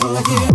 Sure.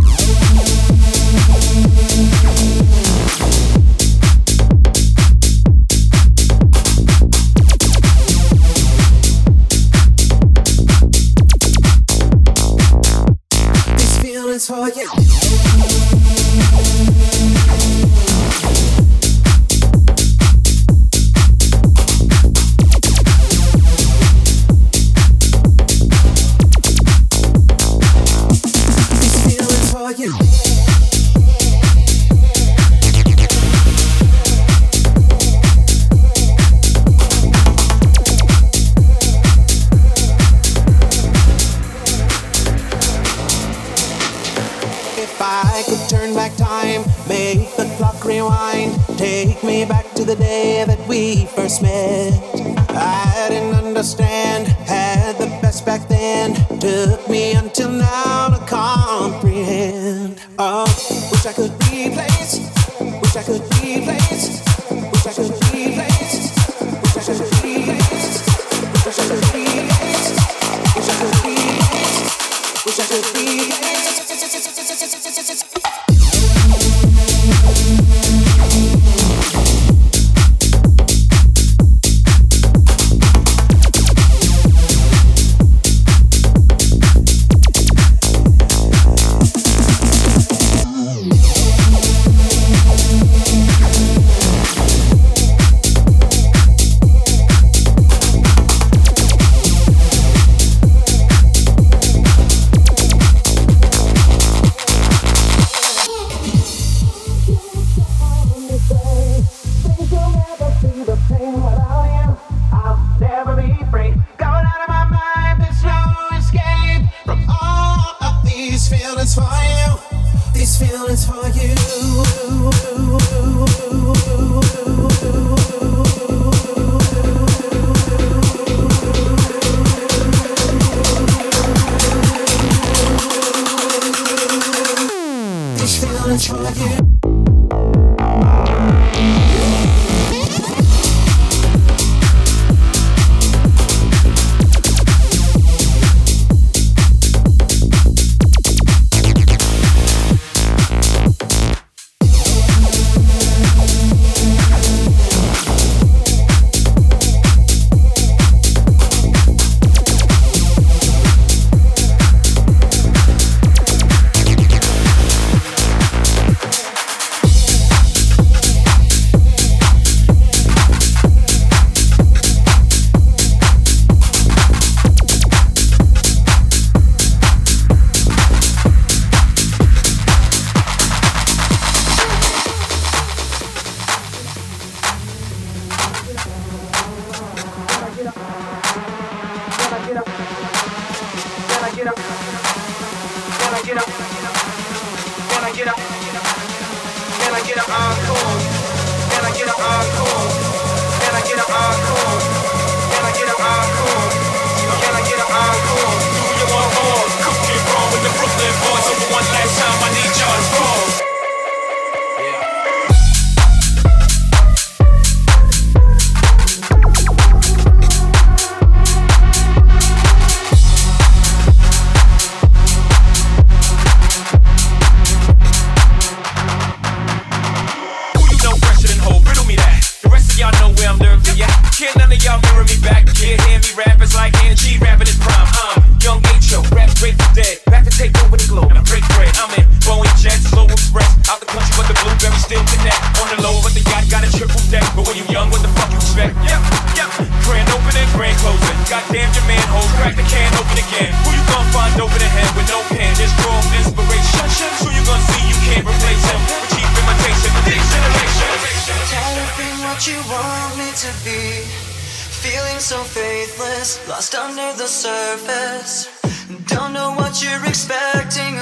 G lost under the surface. Don't know what you're expecting.